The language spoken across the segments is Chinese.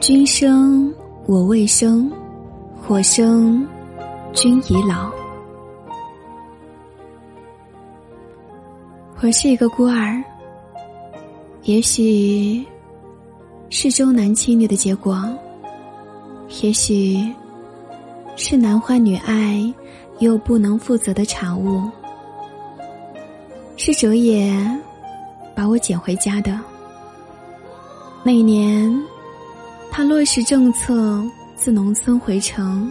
君生我未生，火生君已老。我是一个孤儿，也许是重男轻女的结果，也许是男欢女爱又不能负责的产物，是哲野把我捡回家的。那一年，他落实政策，自农村回城，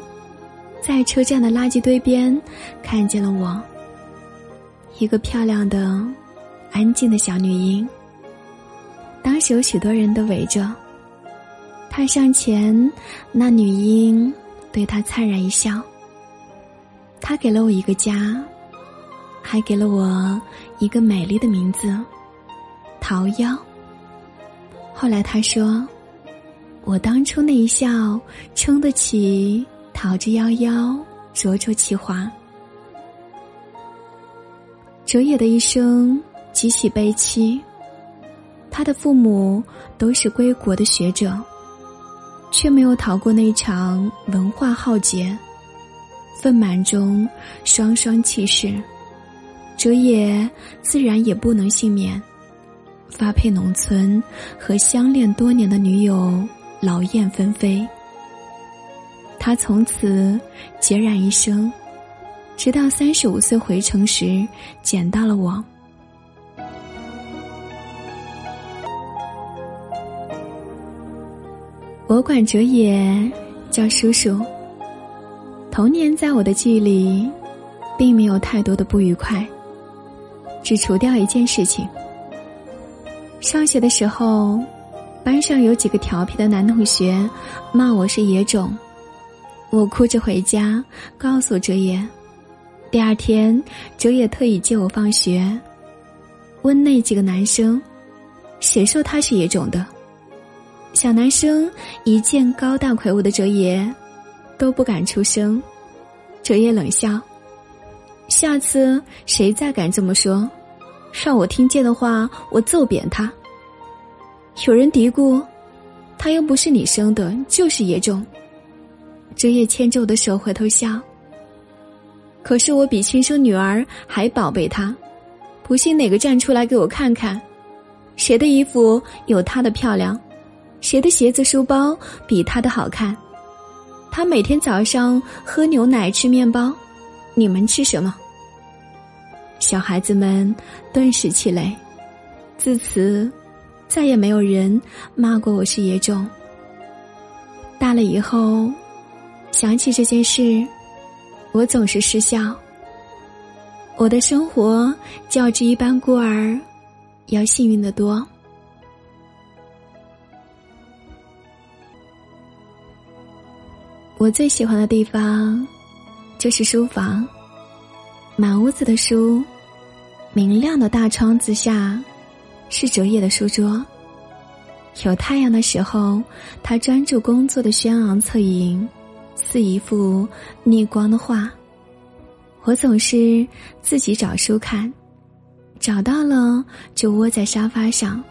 在车站的垃圾堆边看见了我。一个漂亮的、安静的小女婴。当时有许多人都围着。他上前，那女婴对他灿然一笑。他给了我一个家，还给了我一个美丽的名字——桃夭。后来他说：“我当初那一笑，撑得起桃之夭夭，灼灼其华。”哲野的一生极其悲凄，他的父母都是归国的学者，却没有逃过那场文化浩劫，愤满中双双弃世，哲野自然也不能幸免，发配农村和相恋多年的女友劳燕分飞，他从此孑然一生。直到三十五岁回城时，捡到了我。我管哲野叫叔叔。童年在我的记忆里，并没有太多的不愉快，只除掉一件事情。上学的时候，班上有几个调皮的男同学骂我是野种，我哭着回家告诉哲野。第二天，哲野特意接我放学，问那几个男生：“谁说他是野种的？”小男生一见高大魁梧的哲野，都不敢出声。哲野冷笑：“下次谁再敢这么说，让我听见的话，我揍扁他。”有人嘀咕：“他又不是你生的，就是野种。”哲野牵着我的手回头笑。可是我比亲生女儿还宝贝她，不信哪个站出来给我看看，谁的衣服有她的漂亮，谁的鞋子书包比她的好看，她每天早上喝牛奶吃面包，你们吃什么？小孩子们顿时气馁，自此再也没有人骂过我是野种。大了以后，想起这件事。我总是失笑。我的生活较之一般孤儿要幸运的多。我最喜欢的地方就是书房，满屋子的书，明亮的大窗子下是折页的书桌。有太阳的时候，他专注工作的轩昂侧影。似一幅逆光的画，我总是自己找书看，找到了就窝在沙发上，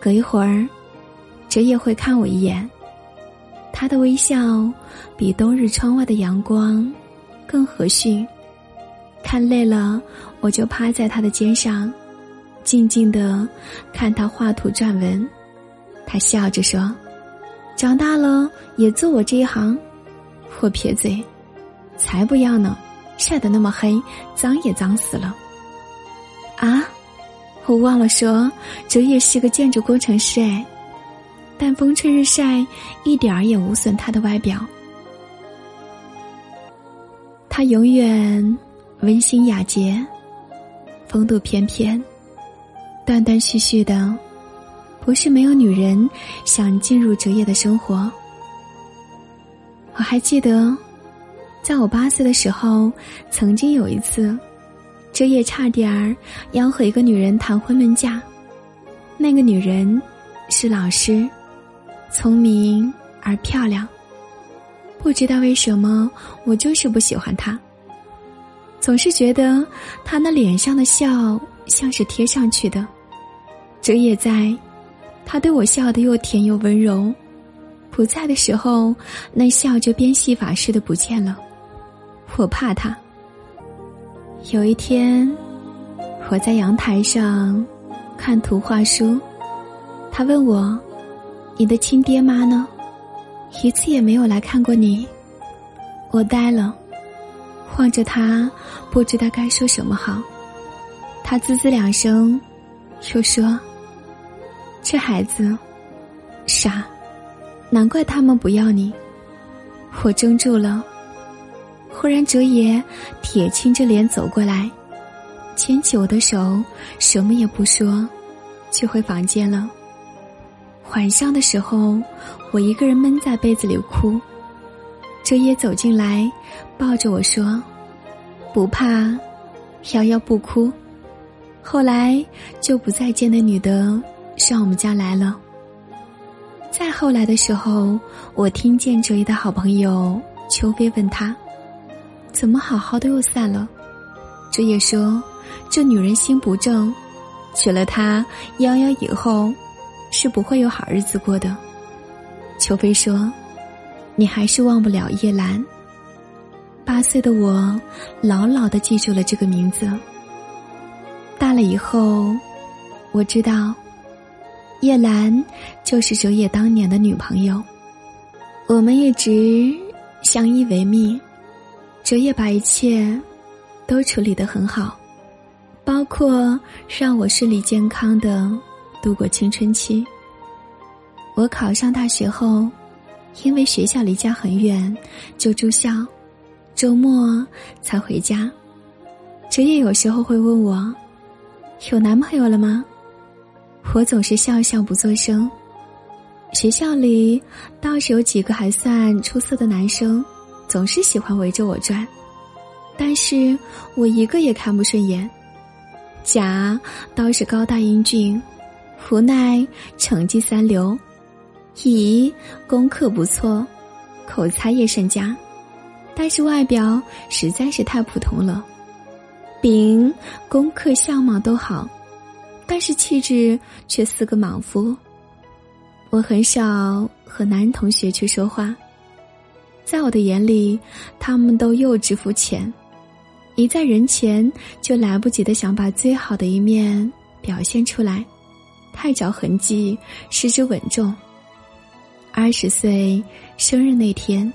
隔一会儿，哲也会看我一眼，他的微笑比冬日窗外的阳光更和煦。看累了，我就趴在他的肩上，静静的看他画图撰文。他笑着说：“长大了也做我这一行。”我撇嘴，才不要呢！晒得那么黑，脏也脏死了。啊，我忘了说，哲也是个建筑工程师哎。但风吹日晒，一点儿也无损他的外表。他永远温馨雅洁，风度翩翩，断断续续的，不是没有女人想进入哲野的生活。我还记得，在我八岁的时候，曾经有一次，哲野差点儿要和一个女人谈婚论嫁。那个女人是老师，聪明而漂亮。不知道为什么，我就是不喜欢她，总是觉得她那脸上的笑像是贴上去的。哲也在，他对我笑得又甜又温柔。不在的时候，那笑就变戏法似的不见了。我怕他。有一天，我在阳台上看图画书，他问我：“你的亲爹妈呢？一次也没有来看过你。”我呆了，望着他，不知道该说什么好。他滋滋两声，又说：“这孩子傻。”难怪他们不要你。我怔住了。忽然，哲爷铁青着脸走过来，牵起我的手，什么也不说，就回房间了。晚上的时候，我一个人闷在被子里哭。哲爷走进来，抱着我说：“不怕，瑶瑶不哭。”后来就不再见那女的上我们家来了。再后来的时候，我听见哲爷的好朋友秋飞问他：“怎么好好的又散了？”哲爷说：“这女人心不正，娶了她，夭夭以后是不会有好日子过的。”秋飞说：“你还是忘不了叶兰。”八岁的我牢牢的记住了这个名字。大了以后，我知道。叶兰就是哲野当年的女朋友，我们一直相依为命。哲野把一切都处理得很好，包括让我顺利健康的度过青春期。我考上大学后，因为学校离家很远，就住校，周末才回家。哲野有时候会问我：“有男朋友了吗？”我总是笑笑不作声。学校里倒是有几个还算出色的男生，总是喜欢围着我转，但是我一个也看不顺眼。甲倒是高大英俊，无奈成绩三流；乙功课不错，口才也甚佳，但是外表实在是太普通了。丙功课相貌都好。但是气质却似个莽夫。我很少和男同学去说话，在我的眼里，他们都幼稚肤浅，一在人前就来不及的想把最好的一面表现出来，太着痕迹，失之稳重。二十岁生日那天，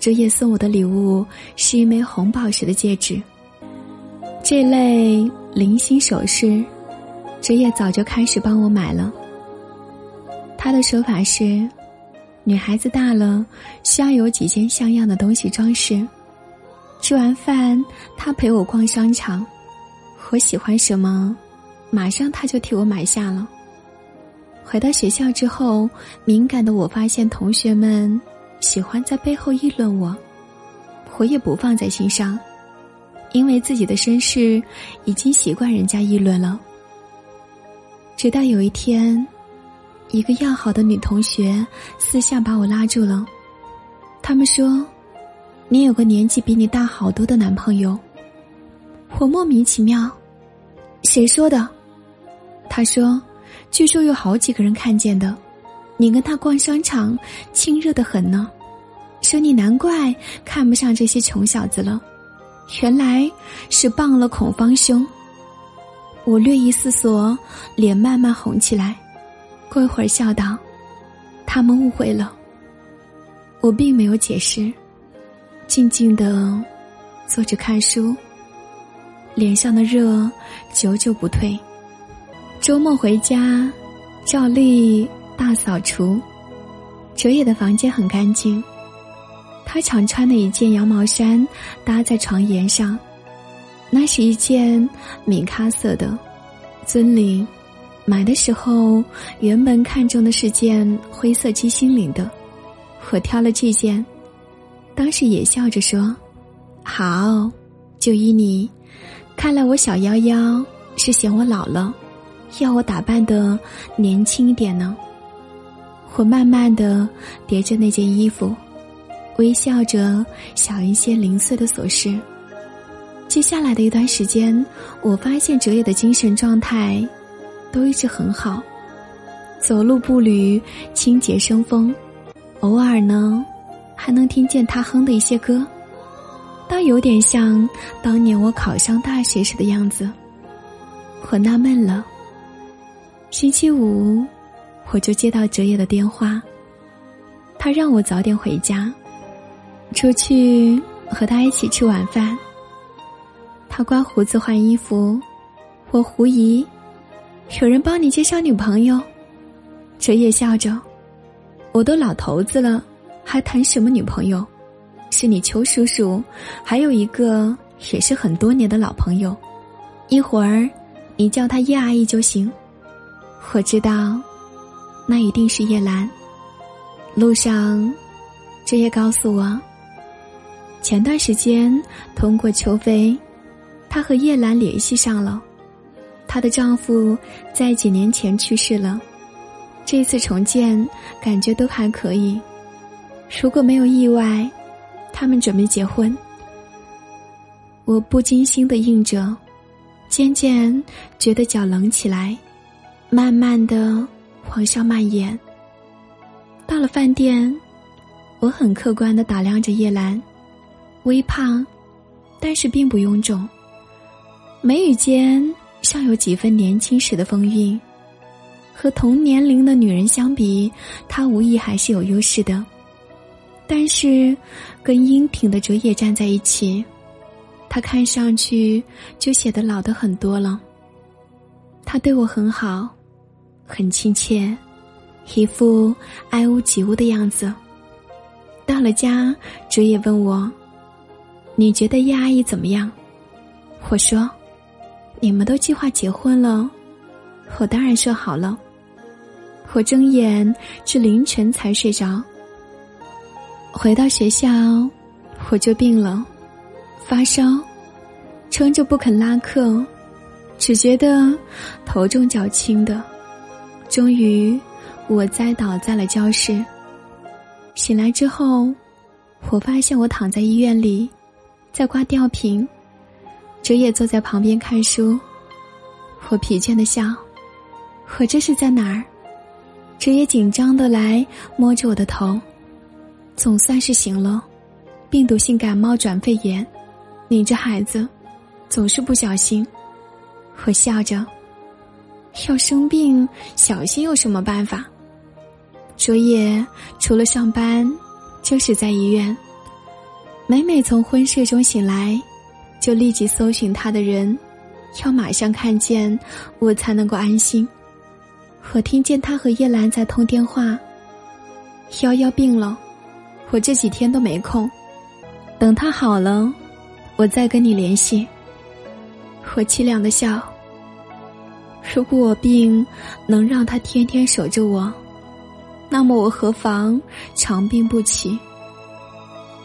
哲野送我的礼物是一枚红宝石的戒指。这类零星首饰。哲野早就开始帮我买了。他的说法是，女孩子大了需要有几件像样的东西装饰。吃完饭，他陪我逛商场，我喜欢什么，马上他就替我买下了。回到学校之后，敏感的我发现同学们喜欢在背后议论我，我也不放在心上，因为自己的身世已经习惯人家议论了。直到有一天，一个要好的女同学私下把我拉住了。他们说：“你有个年纪比你大好多的男朋友。”我莫名其妙，谁说的？他说：“据说有好几个人看见的，你跟他逛商场，亲热的很呢。说你难怪看不上这些穷小子了，原来是傍了孔方兄。”我略一思索，脸慢慢红起来。过一会儿，笑道：“他们误会了。”我并没有解释，静静的坐着看书，脸上的热久久不退。周末回家，照例大扫除。哲野的房间很干净，他常穿的一件羊毛衫搭在床沿上。那是一件米咖色的尊领，买的时候原本看中的是件灰色鸡心领的，我挑了这件，当时也笑着说：“好，就依你。”看来我小夭夭是嫌我老了，要我打扮的年轻一点呢。我慢慢的叠着那件衣服，微笑着想一些零碎的琐事。接下来的一段时间，我发现哲野的精神状态都一直很好，走路步履清洁生风，偶尔呢，还能听见他哼的一些歌，倒有点像当年我考上大学时的样子。我纳闷了。星期五，我就接到哲野的电话，他让我早点回家，出去和他一起吃晚饭。他刮胡子换衣服，我狐疑，有人帮你介绍女朋友？哲野笑着，我都老头子了，还谈什么女朋友？是你邱叔叔，还有一个也是很多年的老朋友，一会儿。你叫他叶阿姨就行，我知道，那一定是叶兰。路上，这也告诉我，前段时间通过邱飞，她和叶兰联系上了。她的丈夫在几年前去世了，这次重建感觉都还可以。如果没有意外，他们准备结婚。我不禁心的应着。渐渐觉得脚冷起来，慢慢的往上蔓延。到了饭店，我很客观的打量着叶兰，微胖，但是并不臃肿，眉宇间尚有几分年轻时的风韵。和同年龄的女人相比，她无疑还是有优势的。但是，跟英挺的哲野站在一起。他看上去就显得老的很多了。他对我很好，很亲切，一副爱屋及乌的样子。到了家，哲野问我：“你觉得叶阿姨怎么样？”我说：“你们都计划结婚了。”我当然说好了。我睁眼至凌晨才睡着。回到学校，我就病了。发烧，撑着不肯拉课，只觉得头重脚轻的。终于，我栽倒在了教室。醒来之后，我发现我躺在医院里，在挂吊瓶，哲野坐在旁边看书。我疲倦的笑，我这是在哪儿？哲野紧张的来摸着我的头，总算是醒了。病毒性感冒转肺炎。你这孩子，总是不小心。我笑着，要生病小心有什么办法？卓野除了上班，就是在医院。每每从昏睡中醒来，就立即搜寻他的人，要马上看见我才能够安心。我听见他和叶兰在通电话。幺幺病了，我这几天都没空，等他好了。我再跟你联系。我凄凉的笑。如果我病能让他天天守着我，那么我何妨长病不起？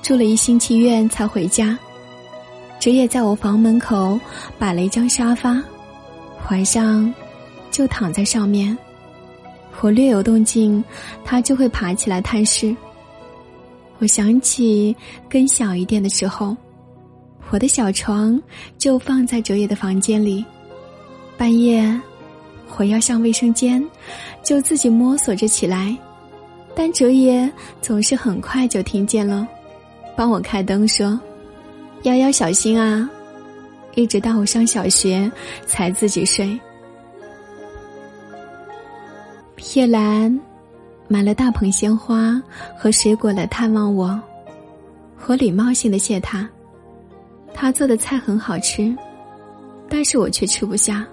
住了一星期院才回家，哲野在我房门口摆了一张沙发，晚上就躺在上面。我略有动静，他就会爬起来探视。我想起更小一点的时候。我的小床就放在哲野的房间里，半夜我要上卫生间，就自己摸索着起来，但哲野总是很快就听见了，帮我开灯说：“幺幺小心啊！”一直到我上小学才自己睡。叶兰买了大捧鲜花和水果来探望我，我礼貌性的谢他。他做的菜很好吃，但是我却吃不下。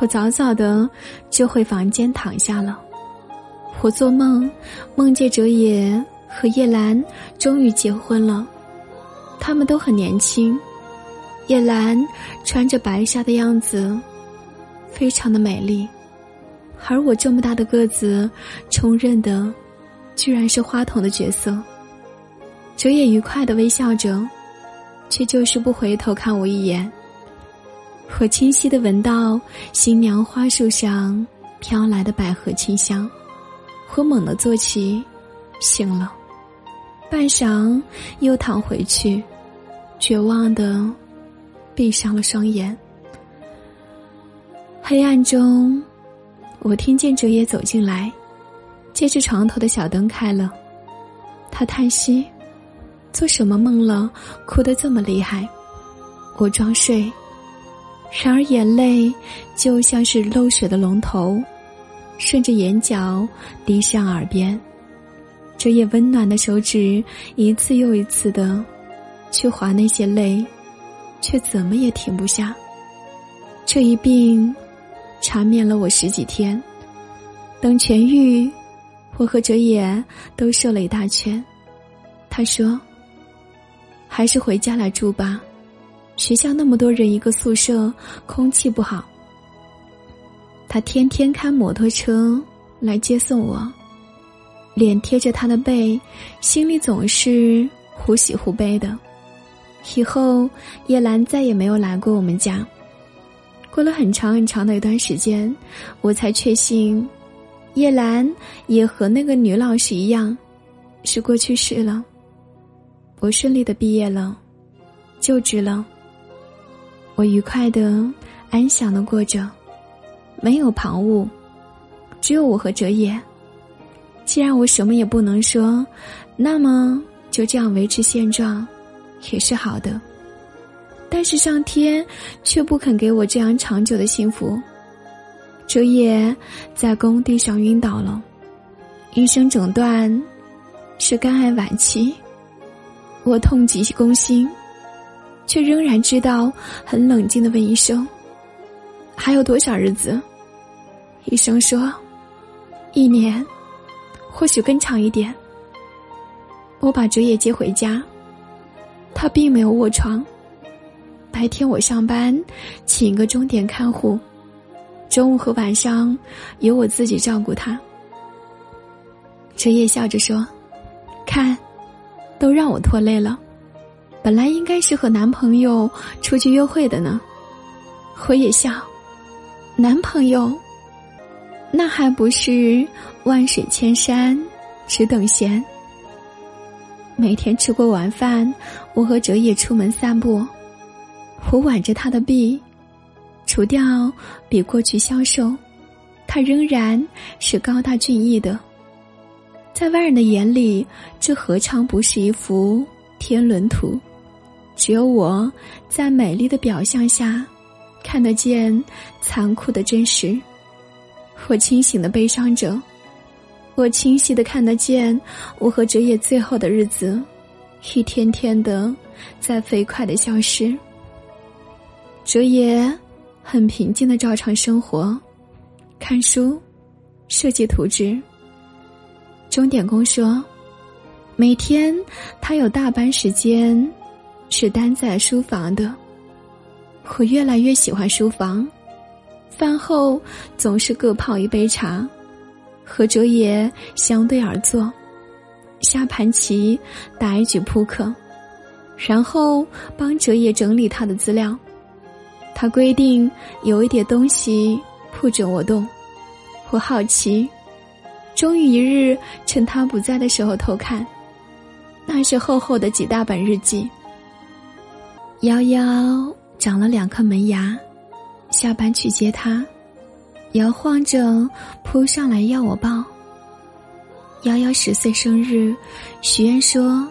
我早早的就回房间躺下了。我做梦，梦见哲野和叶兰终于结婚了。他们都很年轻，叶兰穿着白纱的样子，非常的美丽，而我这么大的个子，充任的居然是花童的角色。哲野愉快的微笑着。却就是不回头看我一眼。我清晰的闻到新娘花束上飘来的百合清香，我猛地坐起，醒了，半晌又躺回去，绝望的闭上了双眼。黑暗中，我听见哲野走进来，借着床头的小灯开了，他叹息：“做什么梦了？哭得这么厉害？”我装睡，然而眼泪就像是漏水的龙头，顺着眼角滴向耳边。这夜温暖的手指一次又一次的去划那些泪，却怎么也停不下。这一病缠绵了我十几天，等痊愈，我和哲野都瘦了一大圈。他说：“还是回家来住吧。”学校那么多人，一个宿舍空气不好。他天天开摩托车来接送我，脸贴着他的背，心里总是忽喜忽悲的。以后叶兰再也没有来过我们家。过了很长很长的一段时间，我才确信，叶兰也和那个女老师一样，是过去式了。我顺利的毕业了，就职了。我愉快的、安详的过着，没有旁骛，只有我和哲野。既然我什么也不能说，那么就这样维持现状，也是好的。但是上天却不肯给我这样长久的幸福。哲野在工地上晕倒了，医生诊断是肝癌晚期。我痛极攻心。却仍然知道，很冷静的问医生：“还有多少日子？”医生说：“一年，或许更长一点。”我把哲野接回家，他并没有卧床。白天我上班，请个钟点看护，中午和晚上由我自己照顾他。哲野笑着说：“看，都让我拖累了。”本来应该是和男朋友出去约会的呢，我也笑。男朋友，那还不是万水千山，只等闲。每天吃过晚饭，我和哲野出门散步，我挽着他的臂，除掉比过去消瘦，他仍然是高大俊逸的。在外人的眼里，这何尝不是一幅天伦图？只有我在美丽的表象下，看得见残酷的真实。我清醒的悲伤着，我清晰的看得见我和哲野最后的日子，一天天的在飞快的消失。哲野很平静的照常生活，看书，设计图纸。钟点工说，每天他有大半时间。是待在书房的，我越来越喜欢书房。饭后总是各泡一杯茶，和哲野相对而坐，下盘棋，打一局扑克，然后帮哲野整理他的资料。他规定有一点东西不准我动，我好奇，终于一日趁他不在的时候偷看，那是厚厚的几大本日记。幺幺长了两颗门牙，下班去接他，摇晃着扑上来要我抱。幺幺十岁生日，许愿说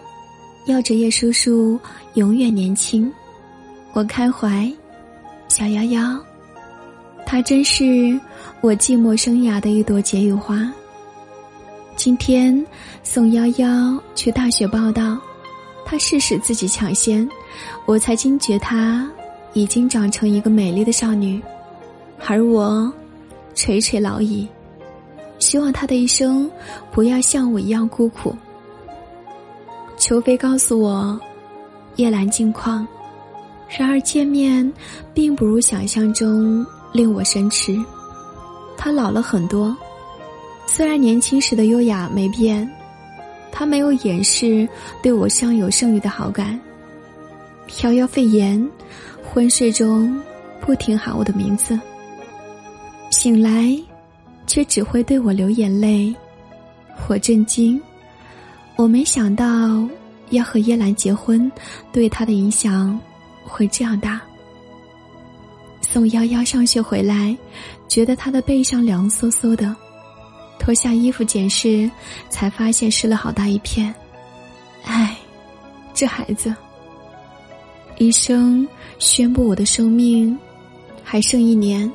要着叶叔叔永远年轻。我开怀，小幺幺，他真是我寂寞生涯的一朵解语花。今天送幺幺去大学报道。他试试自己抢先，我才惊觉她已经长成一个美丽的少女，而我垂垂老矣。希望她的一生不要像我一样孤苦。裘飞告诉我叶兰近况，然而见面并不如想象中令我生痴。她老了很多，虽然年轻时的优雅没变。她没有掩饰对我尚有剩余的好感。飘摇肺炎，昏睡中不停喊我的名字。醒来，却只会对我流眼泪。我震惊，我没想到要和叶兰结婚，对他的影响会这样大。送幺幺上学回来，觉得他的背上凉飕飕的。脱下衣服检视，才发现湿了好大一片。唉，这孩子。医生宣布我的生命还剩一年，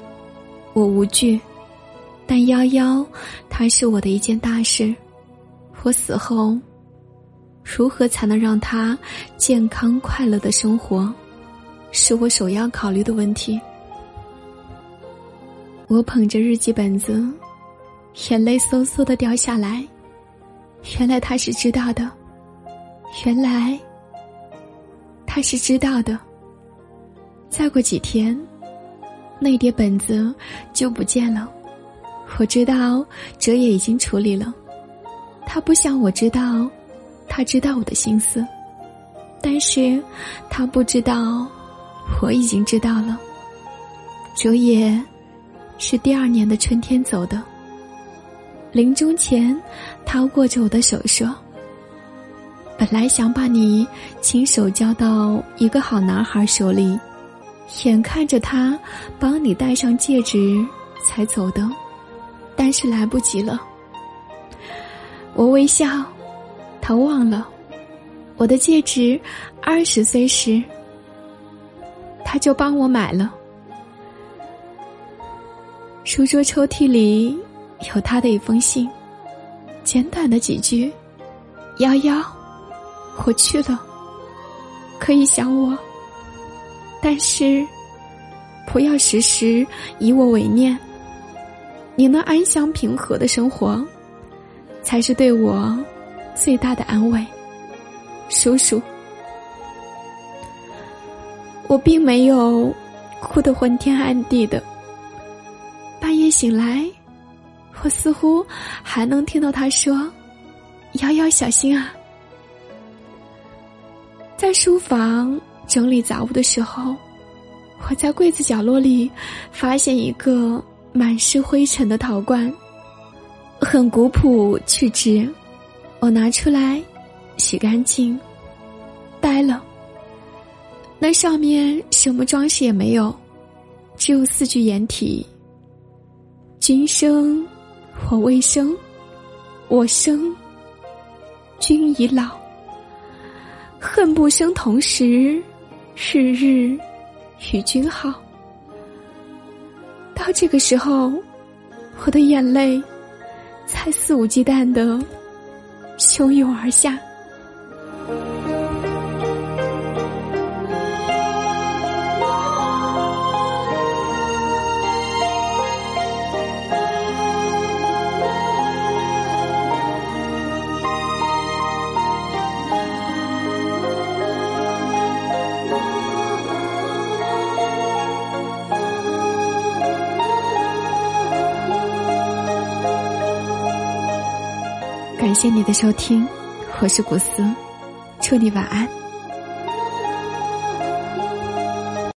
我无惧。但夭夭，它是我的一件大事。我死后，如何才能让他健康快乐的生活，是我首要考虑的问题。我捧着日记本子，眼泪嗖嗖的掉下来。原来他是知道的，原来他是知道的。再过几天，那叠本子就不见了。我知道哲也已经处理了，他不想我知道，他知道我的心思，但是他不知道，我已经知道了。哲也是第二年的春天走的。临终前，他握着我的手说：“本来想把你亲手交到一个好男孩手里，眼看着他帮你戴上戒指才走的。”但是来不及了。我微笑，他忘了我的戒指。二十岁时，他就帮我买了。书桌抽屉里有他的一封信，简短的几句：“幺幺，我去了，可以想我，但是不要时时以我为念。”你能安详平和的生活，才是对我最大的安慰，叔叔。我并没有哭得昏天暗地的。半夜醒来，我似乎还能听到他说：“瑶瑶，小心啊！”在书房整理杂物的时候，我在柜子角落里发现一个。满是灰尘的陶罐，很古朴去直。我拿出来，洗干净，呆了。那上面什么装饰也没有，只有四句掩体：君生，我未生；我生，君已老。恨不生同时，日日与君好。到这个时候，我的眼泪才肆无忌惮的汹涌而下。谢你的收听，我是古斯，祝你晚安。